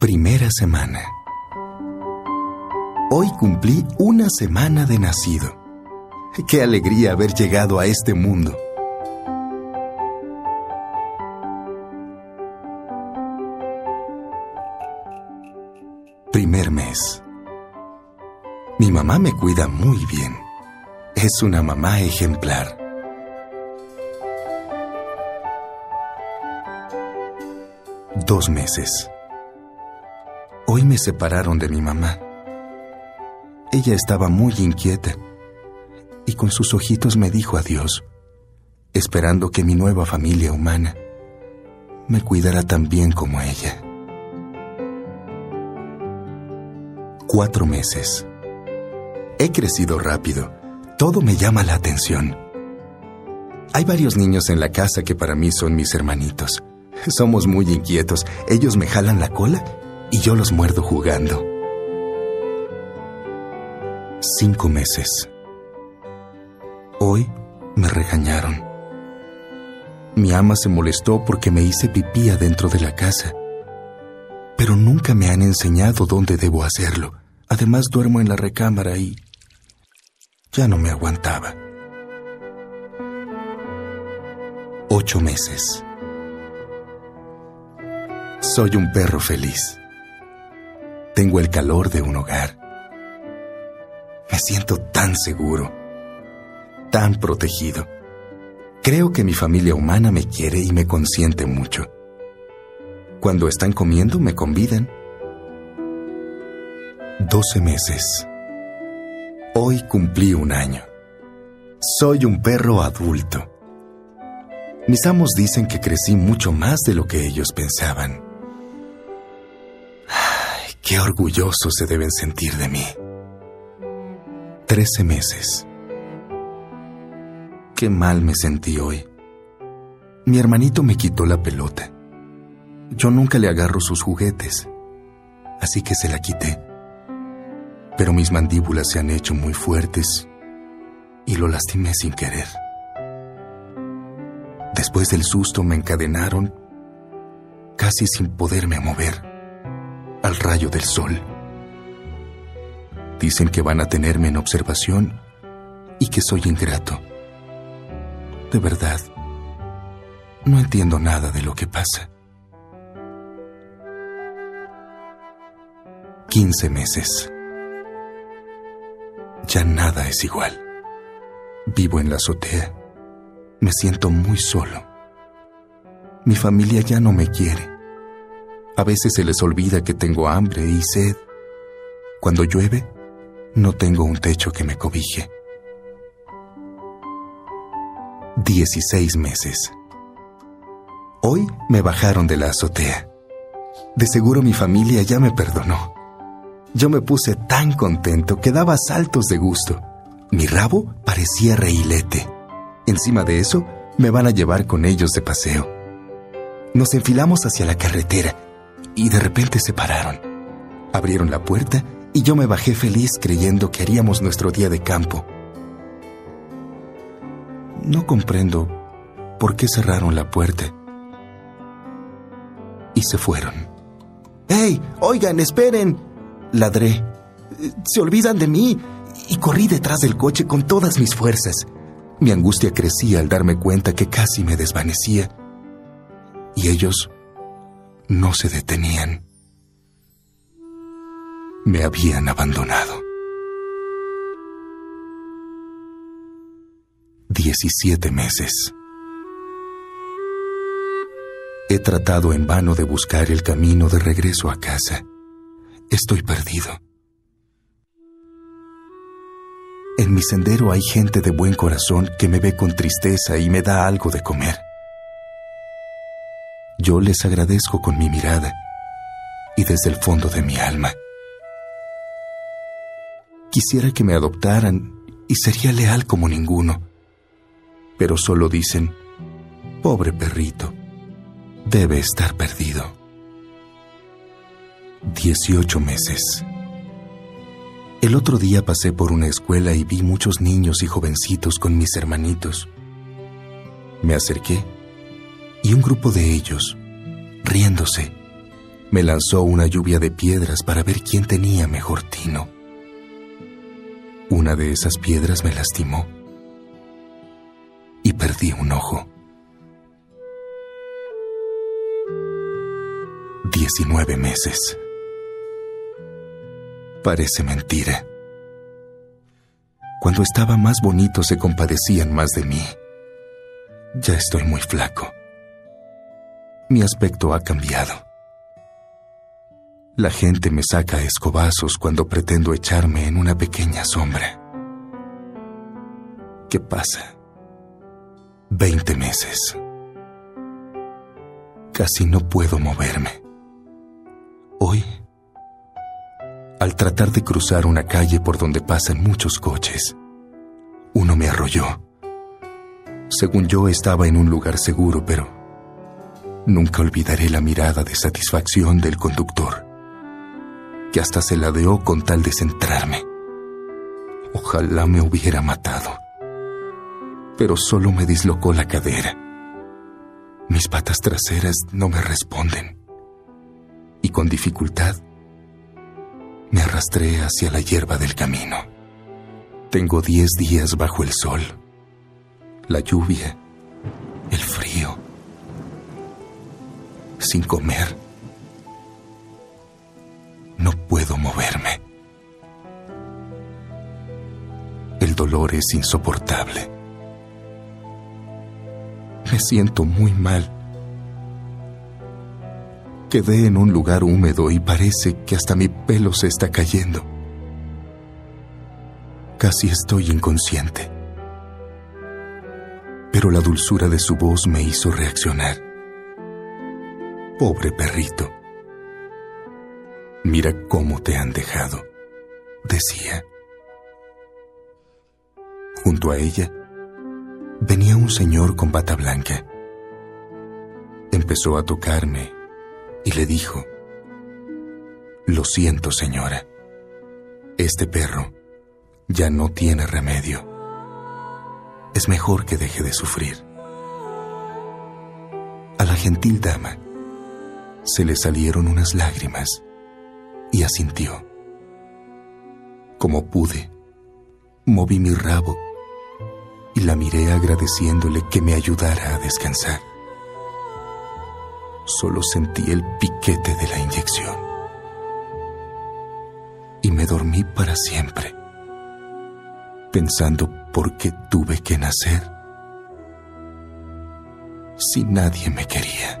Primera semana. Hoy cumplí una semana de nacido. Qué alegría haber llegado a este mundo. Primer mes. Mi mamá me cuida muy bien. Es una mamá ejemplar. Dos meses. Hoy me separaron de mi mamá. Ella estaba muy inquieta y con sus ojitos me dijo adiós, esperando que mi nueva familia humana me cuidara tan bien como ella. Cuatro meses. He crecido rápido. Todo me llama la atención. Hay varios niños en la casa que para mí son mis hermanitos. Somos muy inquietos. Ellos me jalan la cola y yo los muerdo jugando. Cinco meses. Hoy me regañaron. Mi ama se molestó porque me hice pipí adentro de la casa. Pero nunca me han enseñado dónde debo hacerlo. Además duermo en la recámara y... Ya no me aguantaba. Ocho meses. Soy un perro feliz. Tengo el calor de un hogar. Me siento tan seguro, tan protegido. Creo que mi familia humana me quiere y me consiente mucho. Cuando están comiendo me convidan. Doce meses. Hoy cumplí un año. Soy un perro adulto. Mis amos dicen que crecí mucho más de lo que ellos pensaban. Qué orgullosos se deben sentir de mí. Trece meses. Qué mal me sentí hoy. Mi hermanito me quitó la pelota. Yo nunca le agarro sus juguetes, así que se la quité pero mis mandíbulas se han hecho muy fuertes y lo lastimé sin querer. Después del susto me encadenaron, casi sin poderme mover, al rayo del sol. Dicen que van a tenerme en observación y que soy ingrato. De verdad, no entiendo nada de lo que pasa. 15 meses ya nada es igual. Vivo en la azotea. Me siento muy solo. Mi familia ya no me quiere. A veces se les olvida que tengo hambre y sed. Cuando llueve, no tengo un techo que me cobije. 16 meses. Hoy me bajaron de la azotea. De seguro mi familia ya me perdonó. Yo me puse tan contento que daba saltos de gusto. Mi rabo parecía reilete. Encima de eso, me van a llevar con ellos de paseo. Nos enfilamos hacia la carretera y de repente se pararon. Abrieron la puerta y yo me bajé feliz creyendo que haríamos nuestro día de campo. No comprendo por qué cerraron la puerta. Y se fueron. ¡Hey! Oigan, esperen. Ladré. Se olvidan de mí y corrí detrás del coche con todas mis fuerzas. Mi angustia crecía al darme cuenta que casi me desvanecía. Y ellos no se detenían. Me habían abandonado. 17 meses. He tratado en vano de buscar el camino de regreso a casa. Estoy perdido. En mi sendero hay gente de buen corazón que me ve con tristeza y me da algo de comer. Yo les agradezco con mi mirada y desde el fondo de mi alma. Quisiera que me adoptaran y sería leal como ninguno, pero solo dicen, pobre perrito, debe estar perdido. 18 meses. El otro día pasé por una escuela y vi muchos niños y jovencitos con mis hermanitos. Me acerqué y un grupo de ellos, riéndose, me lanzó una lluvia de piedras para ver quién tenía mejor tino. Una de esas piedras me lastimó y perdí un ojo. Diecinueve meses. Parece mentira. Cuando estaba más bonito se compadecían más de mí. Ya estoy muy flaco. Mi aspecto ha cambiado. La gente me saca escobazos cuando pretendo echarme en una pequeña sombra. ¿Qué pasa? Veinte meses. Casi no puedo moverme. Hoy, al tratar de cruzar una calle por donde pasan muchos coches, uno me arrolló. Según yo estaba en un lugar seguro, pero nunca olvidaré la mirada de satisfacción del conductor que hasta se ladeó con tal de centrarme. Ojalá me hubiera matado. Pero solo me dislocó la cadera. Mis patas traseras no me responden. Y con dificultad me arrastré hacia la hierba del camino. Tengo diez días bajo el sol, la lluvia, sin comer no puedo moverme. El dolor es insoportable. Me siento muy mal. Quedé en un lugar húmedo y parece que hasta mi pelo se está cayendo. Casi estoy inconsciente. Pero la dulzura de su voz me hizo reaccionar. Pobre perrito. Mira cómo te han dejado, decía. Junto a ella venía un señor con bata blanca. Empezó a tocarme y le dijo, Lo siento, señora. Este perro ya no tiene remedio. Es mejor que deje de sufrir. A la gentil dama se le salieron unas lágrimas y asintió. Como pude, moví mi rabo y la miré agradeciéndole que me ayudara a descansar. Solo sentí el piquete de la inyección y me dormí para siempre, pensando por qué tuve que nacer si nadie me quería.